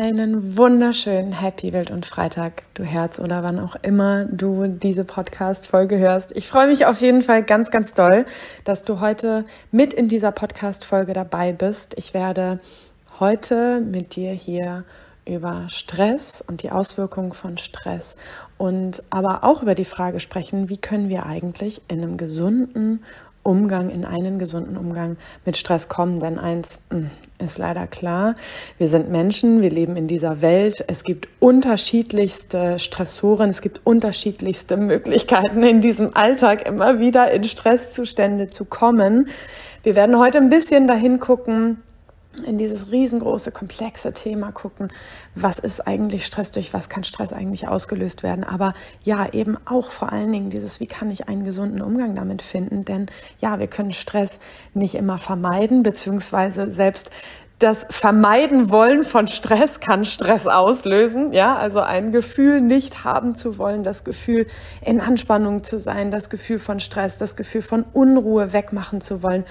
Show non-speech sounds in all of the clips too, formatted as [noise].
Einen wunderschönen Happy Wild und Freitag, du Herz oder wann auch immer du diese Podcast-Folge hörst. Ich freue mich auf jeden Fall ganz, ganz doll, dass du heute mit in dieser Podcast-Folge dabei bist. Ich werde heute mit dir hier über Stress und die Auswirkungen von Stress und aber auch über die Frage sprechen, wie können wir eigentlich in einem gesunden Umgang, in einen gesunden Umgang mit Stress kommen. Denn eins hm, ist leider klar, wir sind Menschen, wir leben in dieser Welt. Es gibt unterschiedlichste Stressoren, es gibt unterschiedlichste Möglichkeiten in diesem Alltag immer wieder in Stresszustände zu kommen. Wir werden heute ein bisschen dahin gucken, in dieses riesengroße, komplexe Thema gucken, was ist eigentlich Stress, durch was kann Stress eigentlich ausgelöst werden. Aber ja, eben auch vor allen Dingen dieses, wie kann ich einen gesunden Umgang damit finden. Denn ja, wir können Stress nicht immer vermeiden, beziehungsweise selbst das Vermeiden wollen von Stress kann Stress auslösen. Ja, also ein Gefühl nicht haben zu wollen, das Gefühl in Anspannung zu sein, das Gefühl von Stress, das Gefühl von Unruhe wegmachen zu wollen,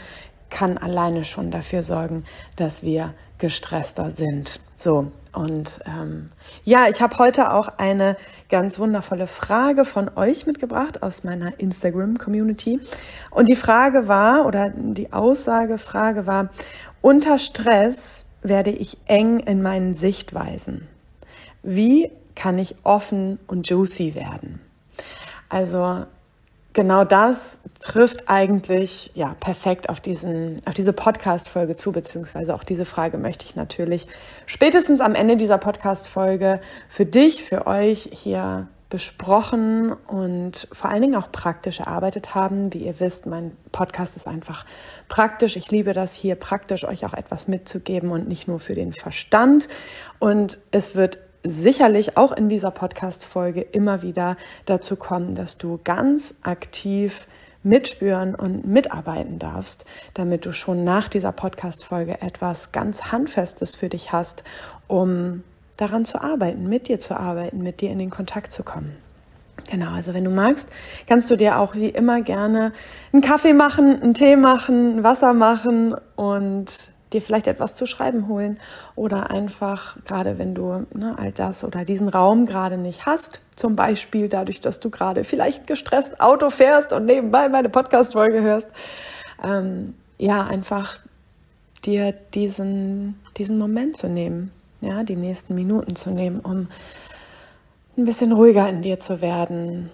kann alleine schon dafür sorgen, dass wir gestresster sind. So, und ähm, ja, ich habe heute auch eine ganz wundervolle Frage von euch mitgebracht aus meiner Instagram-Community. Und die Frage war, oder die Aussagefrage war, unter Stress werde ich eng in meinen Sichtweisen. Wie kann ich offen und juicy werden? Also genau das trifft eigentlich ja perfekt auf diesen auf diese Podcast Folge zu beziehungsweise auch diese Frage möchte ich natürlich spätestens am Ende dieser Podcast Folge für dich für euch hier besprochen und vor allen Dingen auch praktisch erarbeitet haben. Wie ihr wisst, mein Podcast ist einfach praktisch. Ich liebe das hier praktisch euch auch etwas mitzugeben und nicht nur für den Verstand. Und es wird sicherlich auch in dieser Podcast-Folge immer wieder dazu kommen, dass du ganz aktiv mitspüren und mitarbeiten darfst, damit du schon nach dieser Podcast-Folge etwas ganz Handfestes für dich hast, um daran zu arbeiten, mit dir zu arbeiten, mit dir in den Kontakt zu kommen. Genau, also wenn du magst, kannst du dir auch wie immer gerne einen Kaffee machen, einen Tee machen, Wasser machen und dir vielleicht etwas zu schreiben holen oder einfach, gerade wenn du ne, all das oder diesen Raum gerade nicht hast, zum Beispiel dadurch, dass du gerade vielleicht gestresst Auto fährst und nebenbei meine Podcast-Folge hörst, ähm, ja, einfach dir diesen, diesen Moment zu nehmen, ja, die nächsten Minuten zu nehmen, um ein bisschen ruhiger in dir zu werden,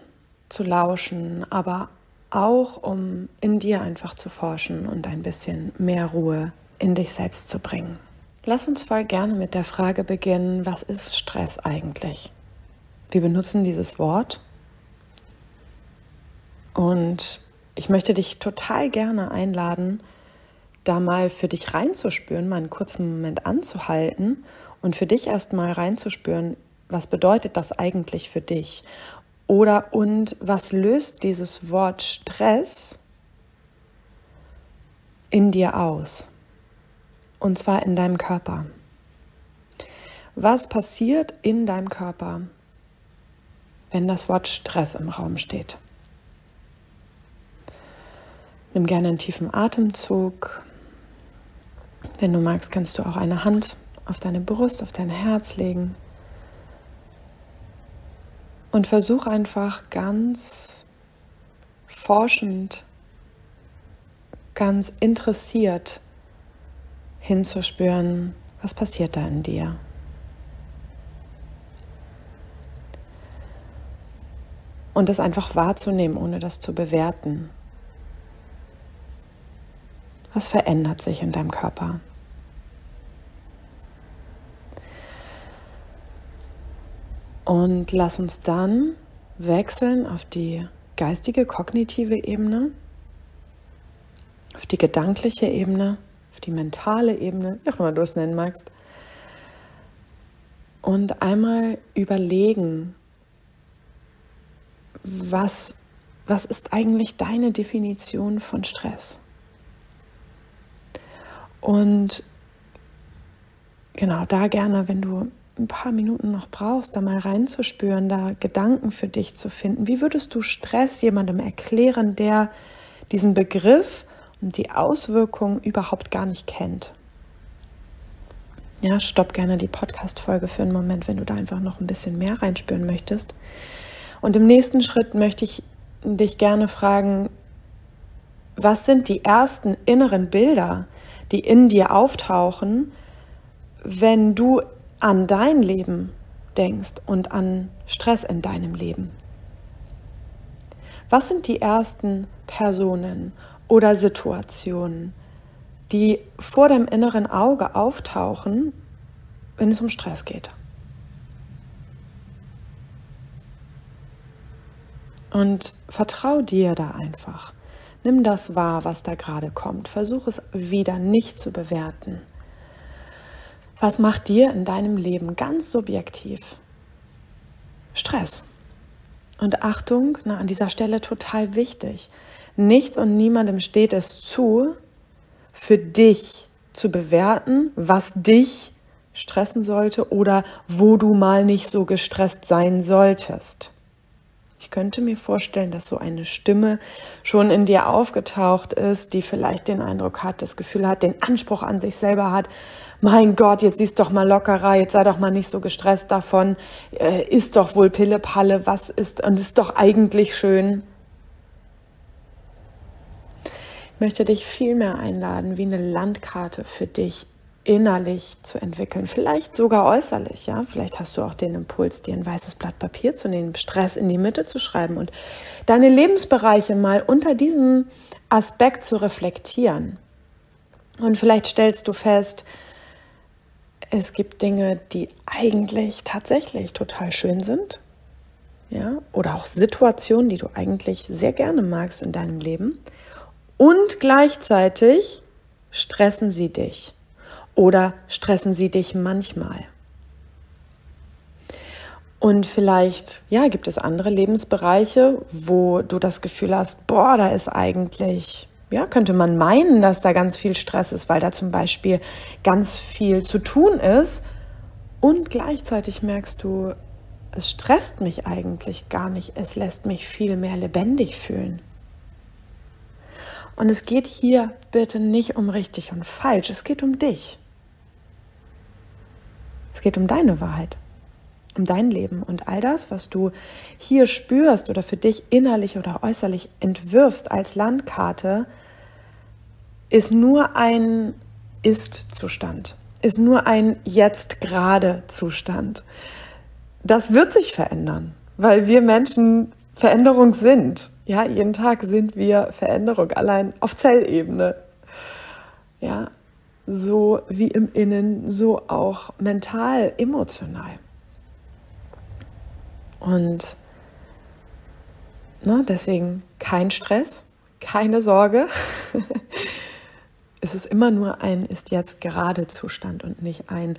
zu lauschen, aber auch um in dir einfach zu forschen und ein bisschen mehr Ruhe in dich selbst zu bringen. Lass uns voll gerne mit der Frage beginnen, was ist Stress eigentlich? Wir benutzen dieses Wort und ich möchte dich total gerne einladen, da mal für dich reinzuspüren, mal einen kurzen Moment anzuhalten und für dich erstmal reinzuspüren, was bedeutet das eigentlich für dich? Oder und was löst dieses Wort Stress in dir aus? Und zwar in deinem Körper. Was passiert in deinem Körper, wenn das Wort Stress im Raum steht? Nimm gerne einen tiefen Atemzug. Wenn du magst, kannst du auch eine Hand auf deine Brust, auf dein Herz legen. Und versuch einfach ganz forschend, ganz interessiert hinzuspüren, was passiert da in dir. Und das einfach wahrzunehmen, ohne das zu bewerten. Was verändert sich in deinem Körper? Und lass uns dann wechseln auf die geistige, kognitive Ebene, auf die gedankliche Ebene die mentale Ebene, wie auch immer du es nennen magst. Und einmal überlegen, was, was ist eigentlich deine Definition von Stress? Und genau da gerne, wenn du ein paar Minuten noch brauchst, da mal reinzuspüren, da Gedanken für dich zu finden. Wie würdest du Stress jemandem erklären, der diesen Begriff die Auswirkungen überhaupt gar nicht kennt. Ja, stopp gerne die Podcast-Folge für einen Moment, wenn du da einfach noch ein bisschen mehr reinspüren möchtest. Und im nächsten Schritt möchte ich dich gerne fragen, was sind die ersten inneren Bilder, die in dir auftauchen, wenn du an dein Leben denkst und an Stress in deinem Leben? Was sind die ersten Personen oder Situationen, die vor deinem inneren Auge auftauchen, wenn es um Stress geht? Und vertrau dir da einfach. Nimm das wahr, was da gerade kommt. Versuch es wieder nicht zu bewerten. Was macht dir in deinem Leben ganz subjektiv Stress? Und Achtung, na, an dieser Stelle total wichtig. Nichts und niemandem steht es zu, für dich zu bewerten, was dich stressen sollte oder wo du mal nicht so gestresst sein solltest. Ich könnte mir vorstellen, dass so eine Stimme schon in dir aufgetaucht ist, die vielleicht den Eindruck hat, das Gefühl hat, den Anspruch an sich selber hat. Mein Gott, jetzt siehst doch mal lockerer, jetzt sei doch mal nicht so gestresst davon, äh, ist doch wohl Pille-Palle, was ist, und ist doch eigentlich schön. Möchte dich viel mehr einladen, wie eine Landkarte für dich innerlich zu entwickeln, vielleicht sogar äußerlich, ja. Vielleicht hast du auch den Impuls, dir ein weißes Blatt Papier zu nehmen, Stress in die Mitte zu schreiben und deine Lebensbereiche mal unter diesem Aspekt zu reflektieren. Und vielleicht stellst du fest, es gibt Dinge, die eigentlich tatsächlich total schön sind, ja, oder auch Situationen, die du eigentlich sehr gerne magst in deinem Leben. Und gleichzeitig stressen sie dich oder stressen sie dich manchmal? Und vielleicht, ja, gibt es andere Lebensbereiche, wo du das Gefühl hast, boah, da ist eigentlich, ja, könnte man meinen, dass da ganz viel Stress ist, weil da zum Beispiel ganz viel zu tun ist. Und gleichzeitig merkst du, es stresst mich eigentlich gar nicht, es lässt mich viel mehr lebendig fühlen. Und es geht hier bitte nicht um richtig und falsch, es geht um dich. Es geht um deine Wahrheit, um dein Leben und all das, was du hier spürst oder für dich innerlich oder äußerlich entwirfst als Landkarte, ist nur ein Ist-Zustand, ist nur ein Jetzt-Gerade-Zustand. Das wird sich verändern, weil wir Menschen Veränderung sind. Ja, jeden Tag sind wir Veränderung, allein auf Zellebene. Ja, so wie im Innen, so auch mental, emotional. Und ne, deswegen kein Stress, keine Sorge. [laughs] es ist immer nur ein ist jetzt gerade Zustand und nicht ein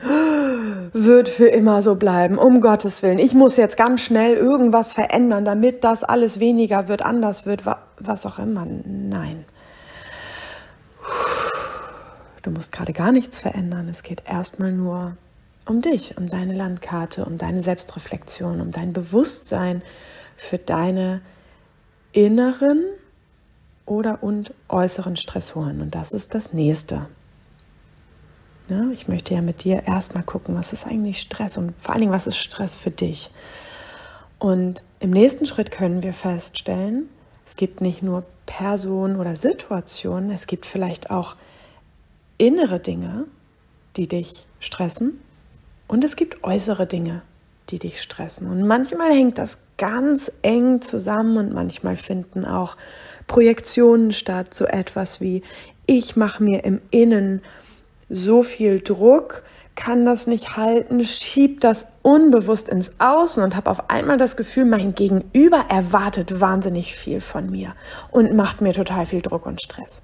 wird für immer so bleiben, um Gottes Willen. Ich muss jetzt ganz schnell irgendwas verändern, damit das alles weniger wird, anders wird, was auch immer. Nein. Du musst gerade gar nichts verändern. Es geht erstmal nur um dich, um deine Landkarte, um deine Selbstreflexion, um dein Bewusstsein für deine inneren oder und äußeren Stressoren. Und das ist das nächste. Ja, ich möchte ja mit dir erstmal gucken, was ist eigentlich Stress und vor allen Dingen, was ist Stress für dich. Und im nächsten Schritt können wir feststellen, es gibt nicht nur Personen oder Situationen, es gibt vielleicht auch innere Dinge, die dich stressen und es gibt äußere Dinge, die dich stressen. Und manchmal hängt das ganz eng zusammen und manchmal finden auch Projektionen statt, so etwas wie ich mache mir im Innen so viel Druck, kann das nicht halten, schieb das unbewusst ins Außen und habe auf einmal das Gefühl, mein Gegenüber erwartet wahnsinnig viel von mir und macht mir total viel Druck und Stress.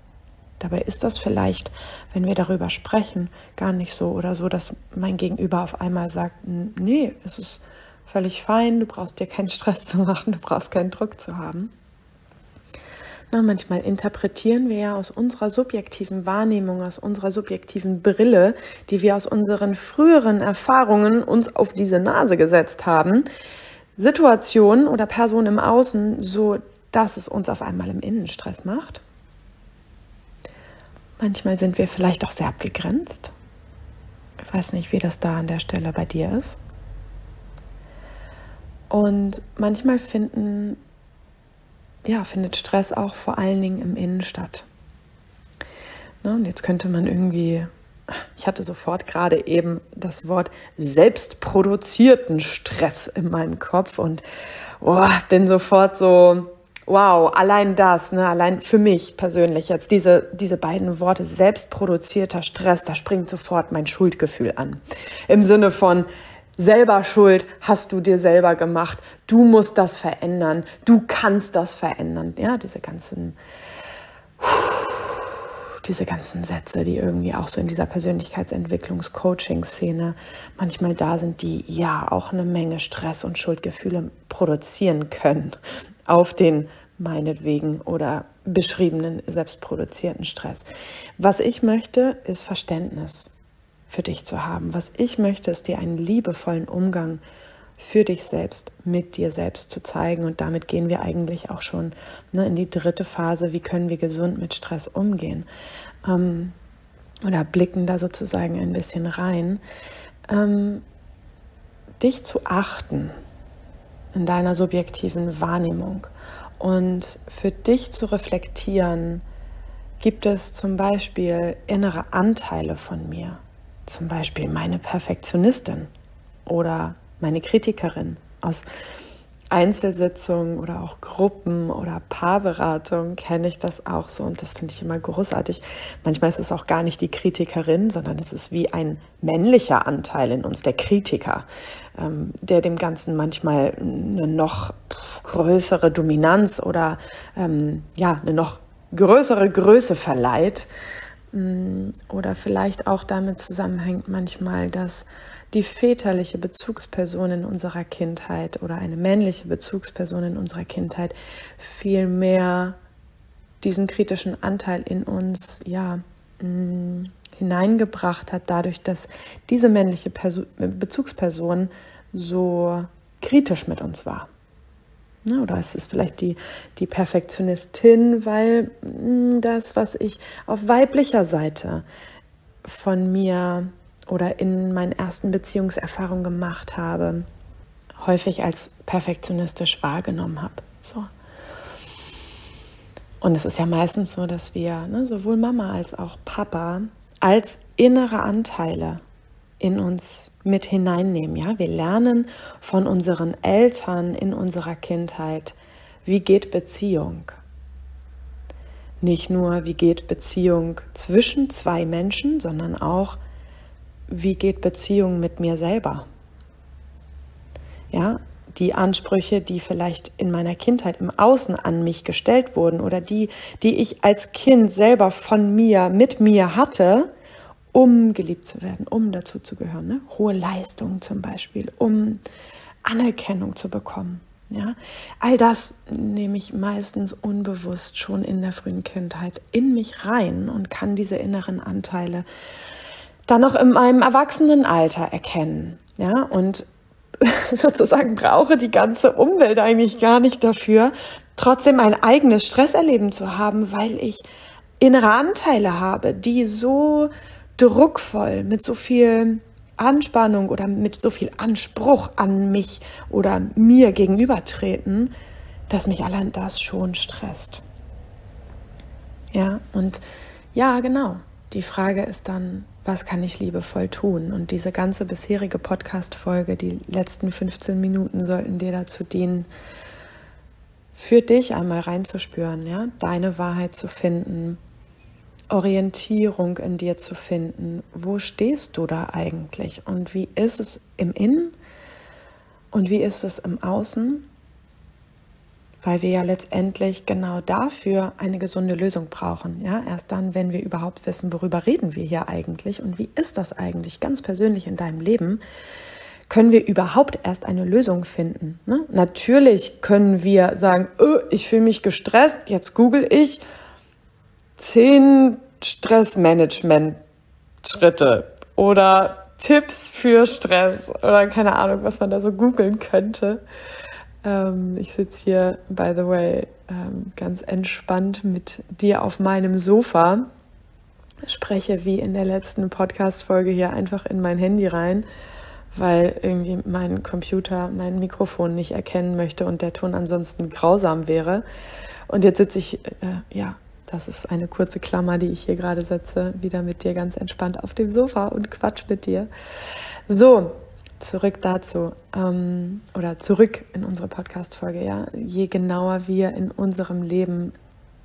Dabei ist das vielleicht, wenn wir darüber sprechen, gar nicht so oder so, dass mein Gegenüber auf einmal sagt, nee, es ist völlig fein, du brauchst dir keinen Stress zu machen, du brauchst keinen Druck zu haben. Na, manchmal interpretieren wir ja aus unserer subjektiven Wahrnehmung, aus unserer subjektiven Brille, die wir aus unseren früheren Erfahrungen uns auf diese Nase gesetzt haben, Situationen oder Personen im Außen so, dass es uns auf einmal im Innen Stress macht. Manchmal sind wir vielleicht auch sehr abgegrenzt. Ich weiß nicht, wie das da an der Stelle bei dir ist. Und manchmal finden, ja, findet Stress auch vor allen Dingen im Innen statt. Ne, und jetzt könnte man irgendwie, ich hatte sofort gerade eben das Wort selbstproduzierten Stress in meinem Kopf und oh, bin sofort so, wow, allein das, ne, allein für mich persönlich jetzt diese, diese beiden Worte selbstproduzierter Stress, da springt sofort mein Schuldgefühl an. Im Sinne von, selber schuld hast du dir selber gemacht. Du musst das verändern. Du kannst das verändern. Ja, diese ganzen, diese ganzen Sätze, die irgendwie auch so in dieser Persönlichkeitsentwicklungs-Coaching-Szene manchmal da sind, die ja auch eine Menge Stress und Schuldgefühle produzieren können auf den meinetwegen oder beschriebenen selbstproduzierten Stress. Was ich möchte, ist Verständnis für dich zu haben. Was ich möchte, ist dir einen liebevollen Umgang für dich selbst, mit dir selbst zu zeigen. Und damit gehen wir eigentlich auch schon ne, in die dritte Phase. Wie können wir gesund mit Stress umgehen? Ähm, oder blicken da sozusagen ein bisschen rein. Ähm, dich zu achten in deiner subjektiven Wahrnehmung. Und für dich zu reflektieren, gibt es zum Beispiel innere Anteile von mir, zum Beispiel meine Perfektionistin oder meine Kritikerin aus Einzelsitzungen oder auch Gruppen oder Paarberatung kenne ich das auch so und das finde ich immer großartig. Manchmal ist es auch gar nicht die Kritikerin, sondern es ist wie ein männlicher Anteil in uns, der Kritiker, ähm, der dem Ganzen manchmal eine noch größere Dominanz oder ähm, ja, eine noch größere Größe verleiht. Mm, oder vielleicht auch damit zusammenhängt manchmal, dass die väterliche Bezugsperson in unserer Kindheit oder eine männliche Bezugsperson in unserer Kindheit viel mehr diesen kritischen Anteil in uns ja mh, mm, hineingebracht hat, dadurch, dass diese männliche Perso Bezugsperson so kritisch mit uns war. Ne, oder es ist vielleicht die, die Perfektionistin, weil mm, das, was ich auf weiblicher Seite von mir oder in meinen ersten Beziehungserfahrungen gemacht habe, häufig als perfektionistisch wahrgenommen habe. So. Und es ist ja meistens so, dass wir ne, sowohl Mama als auch Papa als innere Anteile in uns mit hineinnehmen. Ja, wir lernen von unseren Eltern in unserer Kindheit, wie geht Beziehung. Nicht nur, wie geht Beziehung zwischen zwei Menschen, sondern auch, wie geht Beziehung mit mir selber. Ja, die Ansprüche, die vielleicht in meiner Kindheit im Außen an mich gestellt wurden oder die, die ich als Kind selber von mir, mit mir hatte, um geliebt zu werden, um dazu zu gehören. Ne? Hohe Leistung zum Beispiel, um Anerkennung zu bekommen. Ja? All das nehme ich meistens unbewusst schon in der frühen Kindheit in mich rein und kann diese inneren Anteile dann noch in meinem Erwachsenenalter erkennen. Ja? Und [laughs] sozusagen brauche die ganze Umwelt eigentlich gar nicht dafür, trotzdem ein eigenes Stresserleben zu haben, weil ich innere Anteile habe, die so druckvoll, mit so viel Anspannung oder mit so viel Anspruch an mich oder mir gegenübertreten, dass mich allein das schon stresst. Ja, und ja, genau. Die Frage ist dann, was kann ich liebevoll tun? Und diese ganze bisherige Podcast-Folge, die letzten 15 Minuten sollten dir dazu dienen, für dich einmal reinzuspüren, ja, deine Wahrheit zu finden, Orientierung in dir zu finden. Wo stehst du da eigentlich? Und wie ist es im Innen? Und wie ist es im Außen? Weil wir ja letztendlich genau dafür eine gesunde Lösung brauchen. Ja, erst dann, wenn wir überhaupt wissen, worüber reden wir hier eigentlich und wie ist das eigentlich ganz persönlich in deinem Leben, können wir überhaupt erst eine Lösung finden. Ne? Natürlich können wir sagen, oh, ich fühle mich gestresst, jetzt google ich zehn Stressmanagement-Schritte oder Tipps für Stress oder keine Ahnung, was man da so googeln könnte. Ähm, ich sitze hier, by the way, ähm, ganz entspannt mit dir auf meinem Sofa spreche wie in der letzten Podcast-Folge hier einfach in mein Handy rein, weil irgendwie mein Computer mein Mikrofon nicht erkennen möchte und der Ton ansonsten grausam wäre. Und jetzt sitze ich, äh, ja, das ist eine kurze Klammer, die ich hier gerade setze, wieder mit dir ganz entspannt auf dem Sofa und quatsch mit dir. So, zurück dazu ähm, oder zurück in unsere Podcast-Folge. Ja, je genauer wir in unserem Leben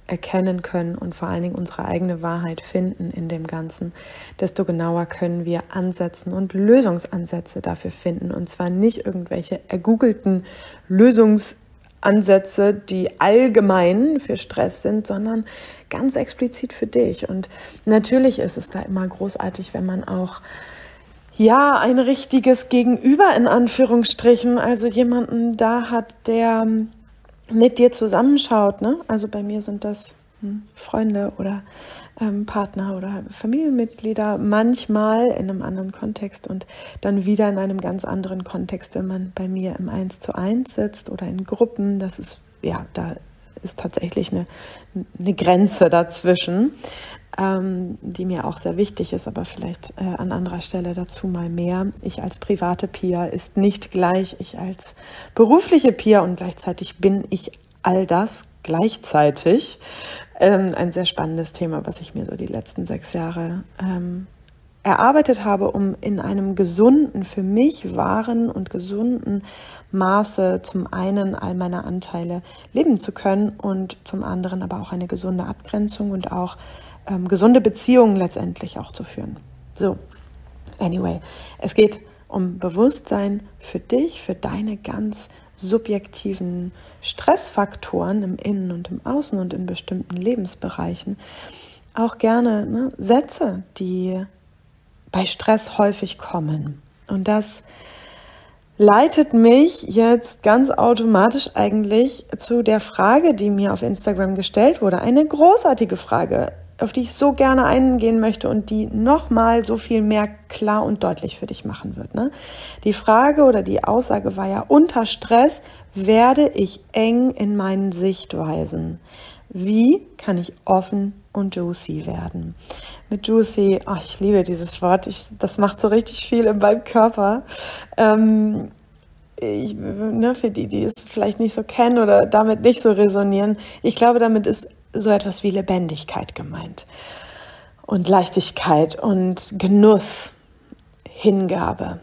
erkennen können und vor allen Dingen unsere eigene Wahrheit finden in dem Ganzen, desto genauer können wir ansetzen und Lösungsansätze dafür finden. Und zwar nicht irgendwelche ergoogelten Lösungsansätze, die allgemein für Stress sind, sondern ganz explizit für dich. Und natürlich ist es da immer großartig, wenn man auch ja, ein richtiges Gegenüber in Anführungsstrichen, also jemanden da hat, der mit dir zusammenschaut. Ne? Also bei mir sind das hm, Freunde oder ähm, Partner oder Familienmitglieder, manchmal in einem anderen Kontext und dann wieder in einem ganz anderen Kontext, wenn man bei mir im Eins zu eins sitzt oder in Gruppen. Das ist, ja, da ist tatsächlich eine, eine Grenze dazwischen, ähm, die mir auch sehr wichtig ist, aber vielleicht äh, an anderer Stelle dazu mal mehr. Ich als private Pia ist nicht gleich ich als berufliche Pia und gleichzeitig bin ich all das gleichzeitig. Ähm, ein sehr spannendes Thema, was ich mir so die letzten sechs Jahre ähm, erarbeitet habe, um in einem gesunden, für mich wahren und gesunden Maße zum einen all meine Anteile leben zu können und zum anderen aber auch eine gesunde Abgrenzung und auch ähm, gesunde Beziehungen letztendlich auch zu führen. So, anyway, es geht um Bewusstsein für dich, für deine ganz subjektiven Stressfaktoren im Innen und im Außen und in bestimmten Lebensbereichen. Auch gerne ne, Sätze, die bei Stress häufig kommen. Und das leitet mich jetzt ganz automatisch eigentlich zu der Frage, die mir auf Instagram gestellt wurde. Eine großartige Frage, auf die ich so gerne eingehen möchte und die nochmal so viel mehr klar und deutlich für dich machen wird. Ne? Die Frage oder die Aussage war ja, unter Stress werde ich eng in meinen Sichtweisen. Wie kann ich offen und juicy werden? Mit juicy, oh, ich liebe dieses Wort, ich, das macht so richtig viel in meinem Körper. Ähm, ich, ne, für die, die es vielleicht nicht so kennen oder damit nicht so resonieren, ich glaube, damit ist so etwas wie Lebendigkeit gemeint und Leichtigkeit und Genuss, Hingabe.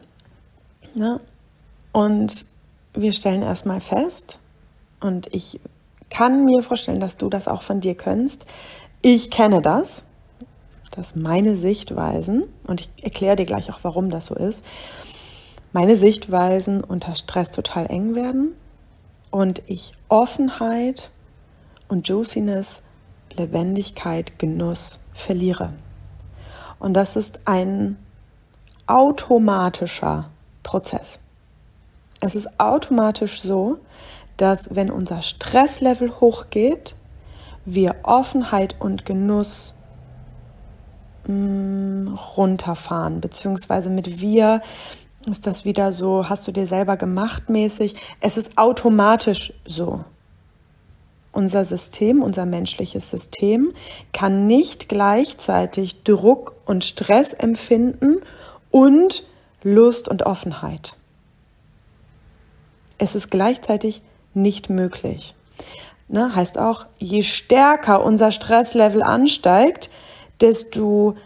Ne? Und wir stellen erstmal fest, und ich kann mir vorstellen, dass du das auch von dir kennst. Ich kenne das, dass meine Sichtweisen, und ich erkläre dir gleich auch, warum das so ist, meine Sichtweisen unter Stress total eng werden und ich Offenheit und Juiciness, Lebendigkeit, Genuss verliere. Und das ist ein automatischer Prozess. Es ist automatisch so, dass wenn unser Stresslevel hochgeht, wir Offenheit und Genuss mh, mm, runterfahren, beziehungsweise mit wir ist das wieder so, hast du dir selber gemacht mäßig. Es ist automatisch so. Unser System, unser menschliches System kann nicht gleichzeitig Druck und Stress empfinden und Lust und Offenheit. Es ist gleichzeitig nicht möglich. Ne, heißt auch, je stärker unser Stresslevel ansteigt, desto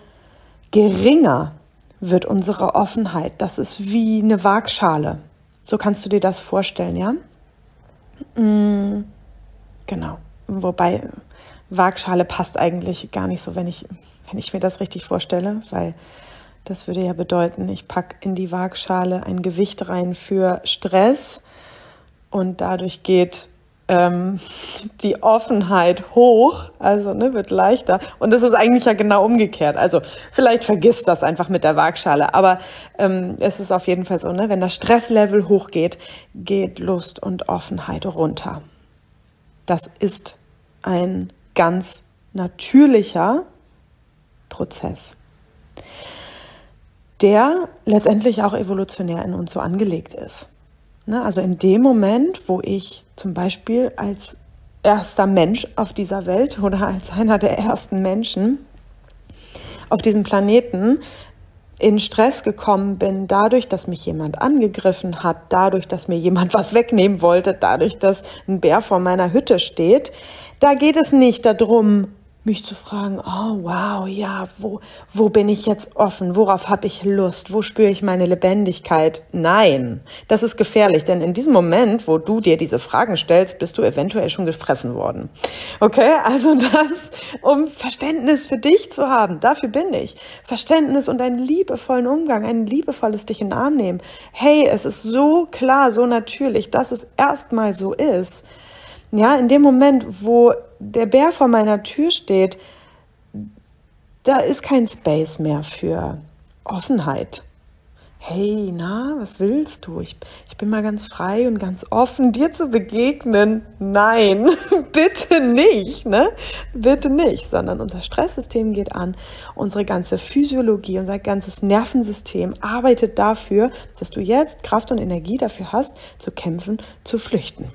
geringer wird unsere Offenheit. Das ist wie eine Waagschale. So kannst du dir das vorstellen, ja? Mm, genau. Wobei Waagschale passt eigentlich gar nicht so, wenn ich, wenn ich mir das richtig vorstelle, weil das würde ja bedeuten, ich packe in die Waagschale ein Gewicht rein für Stress und dadurch geht ähm, [laughs] die Offenheit hoch, also ne, wird leichter. Und das ist eigentlich ja genau umgekehrt. Also vielleicht vergisst das einfach mit der Waagschale, aber ähm, es ist auf jeden Fall so, ne, wenn das Stresslevel hochgeht, geht Lust und Offenheit runter. Das ist ein ganz natürlicher Prozess, der letztendlich auch evolutionär in uns so angelegt ist. Ne? Also in dem Moment, wo ich zum Beispiel als erster Mensch auf dieser Welt [laughs] oder als einer der ersten Menschen auf diesem Planeten in Stress gekommen bin, dadurch, dass mich jemand angegriffen hat, dadurch, dass mir jemand [laughs] was wegnehmen wollte, dadurch, dass ein Bär vor meiner Hütte steht, da geht es nicht darum, mich zu fragen, oh wow, ja, wo, wo bin ich jetzt offen? Worauf habe ich Lust? Wo spüre ich meine Lebendigkeit? Nein, das ist gefährlich, denn in diesem Moment, wo du dir diese Fragen stellst, bist du eventuell schon gefressen worden. Okay, also das, um Verständnis für dich zu haben, dafür bin ich. Verständnis und einen liebevollen Umgang, ein liebevolles dich in den Arm nehmen. Hey, es ist so klar, so natürlich, dass es erstmal so ist ja, in dem Moment, wo der Bär vor meiner Tür steht, da ist kein Space mehr für Offenheit. Hey, na, was willst du? Ich, ich bin mal ganz frei und ganz offen, dir zu begegnen. Nein, [laughs] bitte nicht, ne? Bitte nicht, sondern unser Stresssystem geht an. Unsere ganze Physiologie, unser ganzes Nervensystem arbeitet dafür, dass du jetzt Kraft und Energie dafür hast, zu kämpfen, zu flüchten.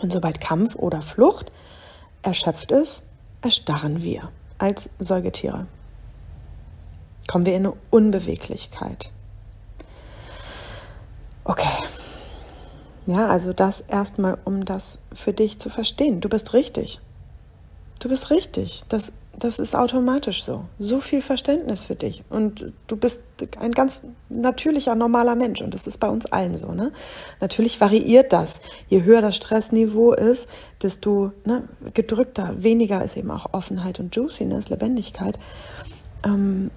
Und sobald Kampf oder Flucht erschöpft ist, erstarren wir als Säugetiere. Kommen wir in eine Unbeweglichkeit. Okay. Ja, also das erstmal, um das für dich zu verstehen. Du bist richtig. Du bist richtig. Das das ist automatisch so. So viel Verständnis für dich. Und du bist ein ganz natürlicher, normaler Mensch. Und das ist bei uns allen so. Ne? Natürlich variiert das. Je höher das Stressniveau ist, desto ne, gedrückter, weniger ist eben auch Offenheit und Juiciness, Lebendigkeit. Ähm,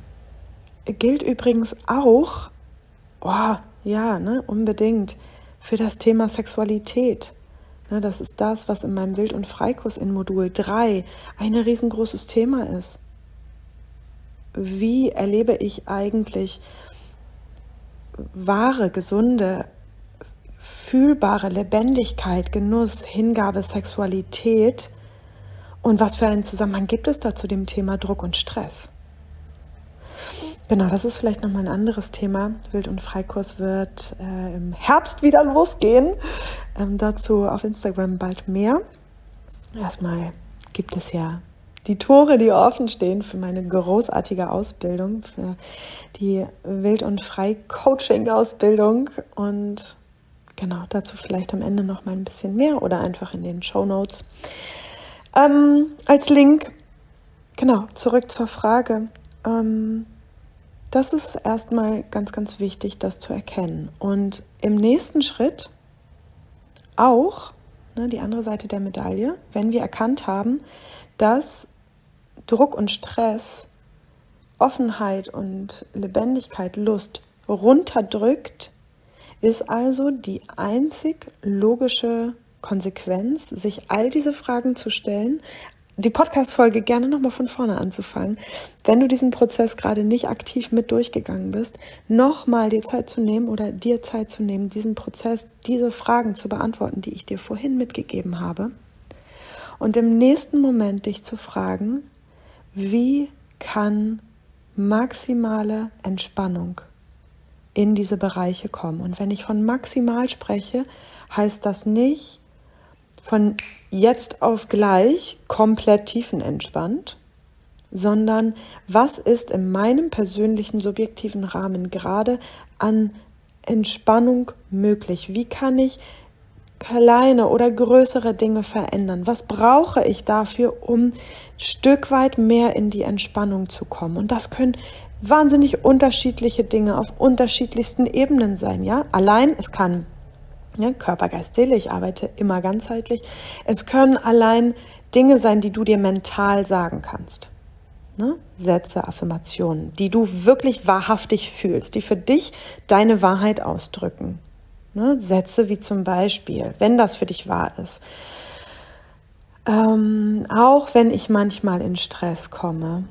gilt übrigens auch, oh, ja, ne, unbedingt für das Thema Sexualität. Ne, das ist das, was in meinem Wild- und Freikurs in Modul 3 ein riesengroßes Thema ist. Wie erlebe ich eigentlich wahre, gesunde, fühlbare Lebendigkeit, Genuss, Hingabe, Sexualität und was für einen Zusammenhang gibt es da zu dem Thema Druck und Stress? Genau, das ist vielleicht nochmal ein anderes Thema. Wild- und Freikurs wird äh, im Herbst wieder losgehen. Ähm, dazu auf Instagram bald mehr. Erstmal gibt es ja die Tore, die offen stehen für meine großartige Ausbildung, für die Wild- und Frei-Coaching-Ausbildung. Und genau, dazu vielleicht am Ende nochmal ein bisschen mehr oder einfach in den Show Notes. Ähm, als Link, genau, zurück zur Frage. Ähm, das ist erstmal ganz, ganz wichtig, das zu erkennen. Und im nächsten Schritt auch ne, die andere Seite der Medaille, wenn wir erkannt haben, dass Druck und Stress, Offenheit und Lebendigkeit, Lust runterdrückt, ist also die einzig logische Konsequenz, sich all diese Fragen zu stellen, die Podcast-Folge gerne nochmal von vorne anzufangen. Wenn du diesen Prozess gerade nicht aktiv mit durchgegangen bist, nochmal dir Zeit zu nehmen oder dir Zeit zu nehmen, diesen Prozess, diese Fragen zu beantworten, die ich dir vorhin mitgegeben habe. Und im nächsten Moment dich zu fragen, wie kann maximale Entspannung in diese Bereiche kommen? Und wenn ich von maximal spreche, heißt das nicht, von jetzt auf gleich komplett tiefenentspannt, sondern was ist in meinem persönlichen subjektiven Rahmen gerade an Entspannung möglich? Wie kann ich kleine oder größere Dinge verändern? Was brauche ich dafür, um Stück weit mehr in die Entspannung zu kommen? Und das können wahnsinnig unterschiedliche Dinge auf unterschiedlichsten Ebenen sein, ja? Allein, es kann ja, Körper, Geist, Seele, ich arbeite immer ganzheitlich. Es können allein Dinge sein, die du dir mental sagen kannst. Ne? Sätze, Affirmationen, die du wirklich wahrhaftig fühlst, die für dich deine Wahrheit ausdrücken. Ne? Sätze wie zum Beispiel, wenn das für dich wahr ist. Ähm, auch wenn ich manchmal in Stress komme,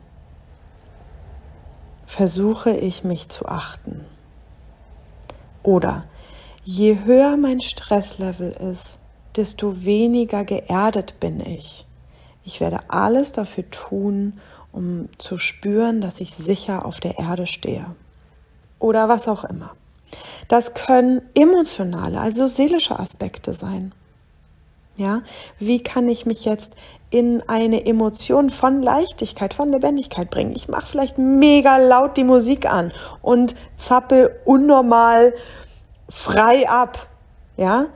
versuche ich mich zu achten. Oder Je höher mein Stresslevel ist, desto weniger geerdet bin ich. Ich werde alles dafür tun, um zu spüren, dass ich sicher auf der Erde stehe. Oder was auch immer. Das können emotionale, also seelische Aspekte sein. Ja, wie kann ich mich jetzt in eine Emotion von Leichtigkeit, von Lebendigkeit bringen? Ich mache vielleicht mega laut die Musik an und zappel unnormal frei ab. Ja,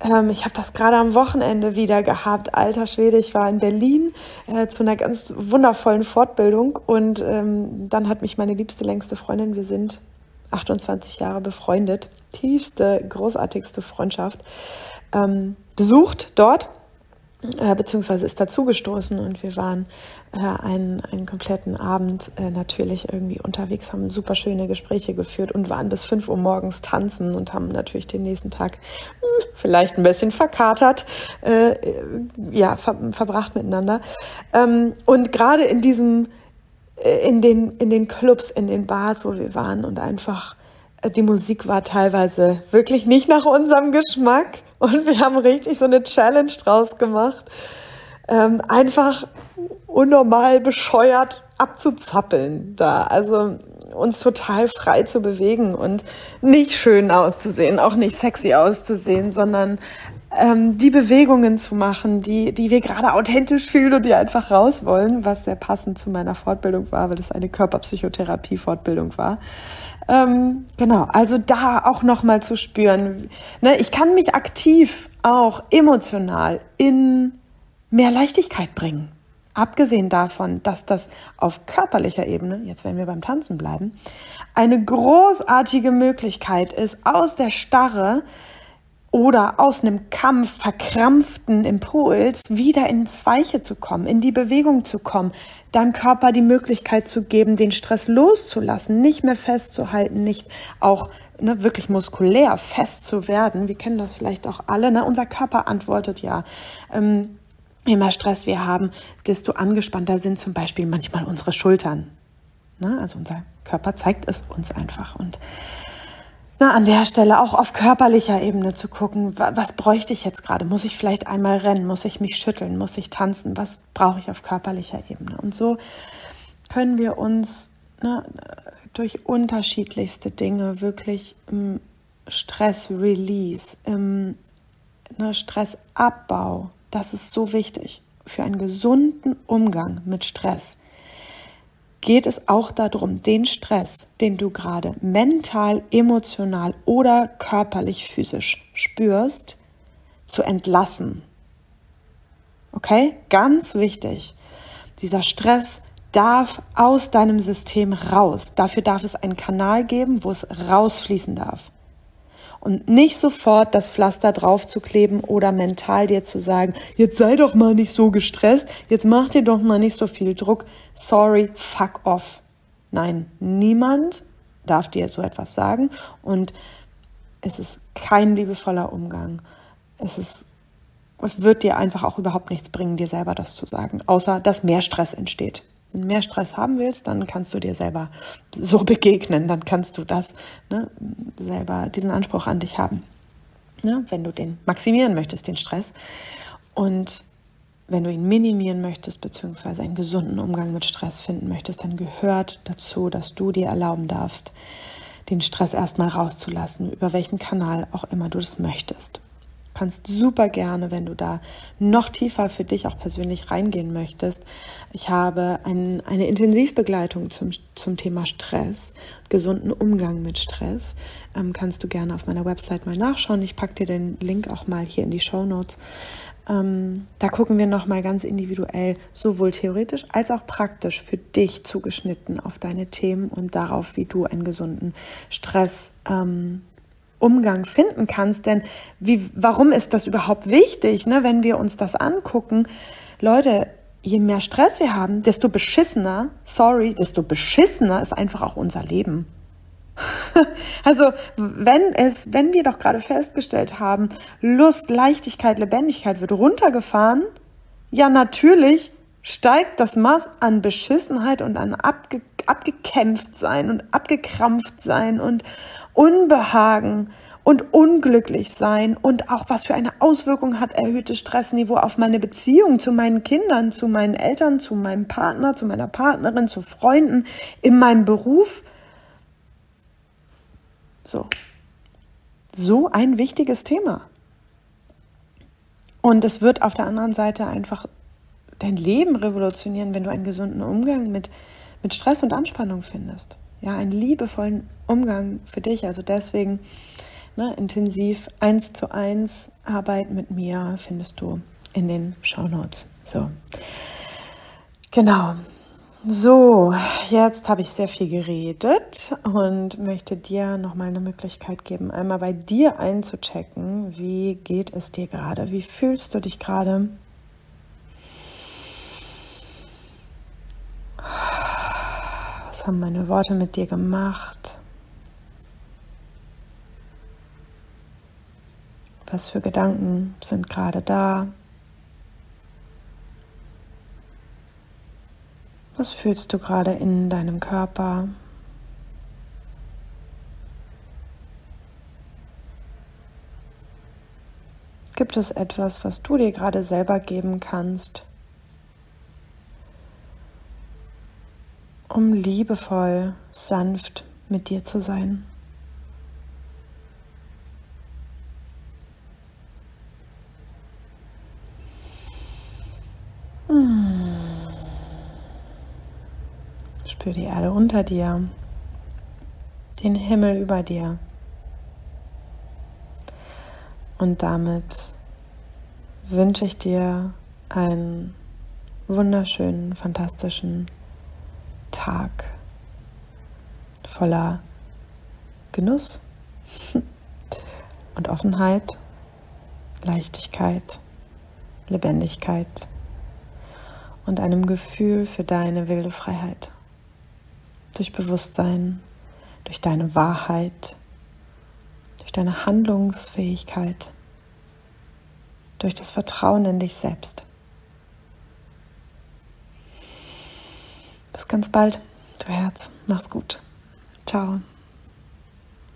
ähm, ich habe das gerade am Wochenende wieder gehabt. Alter Schwede, ich war in Berlin äh, zu einer ganz wundervollen Fortbildung und ähm, dann hat mich meine liebste, längste Freundin, wir sind 28 Jahre befreundet, tiefste, großartigste Freundschaft, ähm, besucht dort, äh, beziehungsweise ist dazugestoßen und wir waren äh, einen, einen kompletten Abend äh, natürlich irgendwie unterwegs, haben super schöne Gespräche geführt und waren bis 5 Uhr morgens tanzen und haben natürlich den nächsten Tag mh, hm, vielleicht ein bisschen verkatert, äh, ja, ver verbracht miteinander. Ähm, und gerade in diesem, äh, in den, in den Clubs, in den Bars, wo wir waren und einfach äh, die Musik war teilweise wirklich nicht nach unserem Geschmack und wir haben richtig so eine Challenge draus gemacht. Ähm, einfach unnormal bescheuert abzuzappeln da. Also uns total frei zu bewegen und nicht schön auszusehen, auch nicht sexy auszusehen, sondern ähm, die Bewegungen zu machen, die, die wir gerade authentisch fühlen und die einfach raus wollen, was sehr passend zu meiner Fortbildung war, weil es eine Körperpsychotherapie-Fortbildung war. Ähm, genau, also da auch nochmal zu spüren. Ne, ich kann mich aktiv auch emotional in mehr Leichtigkeit bringen. Abgesehen davon, dass das auf körperlicher Ebene, jetzt werden wir beim Tanzen bleiben, eine großartige Möglichkeit ist, aus der Starre oder aus einem Kampf verkrampften Impuls wieder ins Weiche zu kommen, in die Bewegung zu kommen, deinem Körper die Möglichkeit zu geben, den Stress loszulassen, nicht mehr festzuhalten, nicht auch ne, wirklich muskulär fest zu werden. Wir kennen das vielleicht auch alle. Ne? Unser Körper antwortet ja. Ähm, je mehr Stress wir haben, desto angespannter sind zum Beispiel manchmal unsere Schultern. Ne? Also unser Körper zeigt es uns einfach. Und na, an der Stelle auch auf körperlicher Ebene zu gucken, was, was bräuchte ich jetzt gerade? Muss ich vielleicht einmal rennen? Muss ich mich schütteln? Muss ich tanzen? Was brauche ich auf körperlicher Ebene? Und so können wir uns ne, durch unterschiedlichste Dinge wirklich im Stress-Release, im ne, Stressabbau, das ist so wichtig für einen gesunden Umgang mit Stress geht es auch darum, den Stress, den du gerade mental, emotional oder körperlich, physisch spürst, zu entlassen. Okay? Ganz wichtig. Dieser Stress darf aus deinem System raus. Dafür darf es einen Kanal geben, wo es rausfließen darf und nicht sofort das Pflaster drauf zu kleben oder mental dir zu sagen, jetzt sei doch mal nicht so gestresst, jetzt mach dir doch mal nicht so viel Druck. Sorry, fuck off. Nein, niemand darf dir so etwas sagen und es ist kein liebevoller Umgang. Es ist es wird dir einfach auch überhaupt nichts bringen, dir selber das zu sagen, außer dass mehr Stress entsteht. Wenn mehr Stress haben willst, dann kannst du dir selber so [laughs] begegnen, dann kannst du das ne, selber, diesen Anspruch an dich haben. Ne, wenn du den maximieren möchtest, den Stress. Und wenn du ihn minimieren möchtest, beziehungsweise einen gesunden Umgang mit Stress finden möchtest, dann gehört dazu, dass du dir erlauben darfst, den Stress erstmal rauszulassen, über welchen Kanal auch immer du das möchtest kannst super gerne, wenn du da noch tiefer für dich auch persönlich reingehen möchtest. Ich habe ein, eine Intensivbegleitung zum, zum Thema Stress, gesunden Umgang mit Stress. Ähm, kannst du gerne auf meiner Website mal nachschauen. Ich packe dir den Link auch mal hier in die Show Notes. Ähm, da gucken wir nochmal ganz individuell, sowohl theoretisch als auch praktisch für dich zugeschnitten auf deine Themen und darauf, wie du einen gesunden Stress ähm, Umgang finden kannst. Denn wie, warum ist das überhaupt wichtig, ne, wenn wir uns das angucken? Leute, je mehr Stress wir haben, desto beschissener, sorry, desto beschissener ist einfach auch unser Leben. [laughs] also, wenn es, wenn wir doch gerade festgestellt haben, Lust, Leichtigkeit, Lebendigkeit wird runtergefahren, ja, natürlich steigt das Maß an Beschissenheit und an abge, abgekämpft sein und abgekrampft sein und, Unbehagen und unglücklich sein und auch was für eine Auswirkung hat erhöhtes Stressniveau auf meine Beziehung zu meinen Kindern, zu meinen Eltern, zu meinem Partner, zu meiner Partnerin, zu Freunden, in meinem Beruf. So. So ein wichtiges Thema. Und es wird auf der anderen Seite einfach dein Leben revolutionieren, wenn du einen gesunden Umgang mit, mit Stress und Anspannung findest. Ja, einen liebevollen Umgang für dich. Also deswegen ne, intensiv eins zu eins Arbeit mit mir findest du in den Shownotes. So. Genau. So, jetzt habe ich sehr viel geredet und möchte dir nochmal eine Möglichkeit geben, einmal bei dir einzuchecken, wie geht es dir gerade, wie fühlst du dich gerade. Was haben meine Worte mit dir gemacht? Was für Gedanken sind gerade da? Was fühlst du gerade in deinem Körper? Gibt es etwas, was du dir gerade selber geben kannst, um liebevoll, sanft mit dir zu sein? Spür die Erde unter dir, den Himmel über dir. Und damit wünsche ich dir einen wunderschönen, fantastischen Tag voller Genuss und Offenheit, Leichtigkeit, Lebendigkeit und einem Gefühl für deine wilde Freiheit durch Bewusstsein, durch deine Wahrheit, durch deine Handlungsfähigkeit, durch das Vertrauen in dich selbst. Bis ganz bald, du Herz. Mach's gut. Ciao.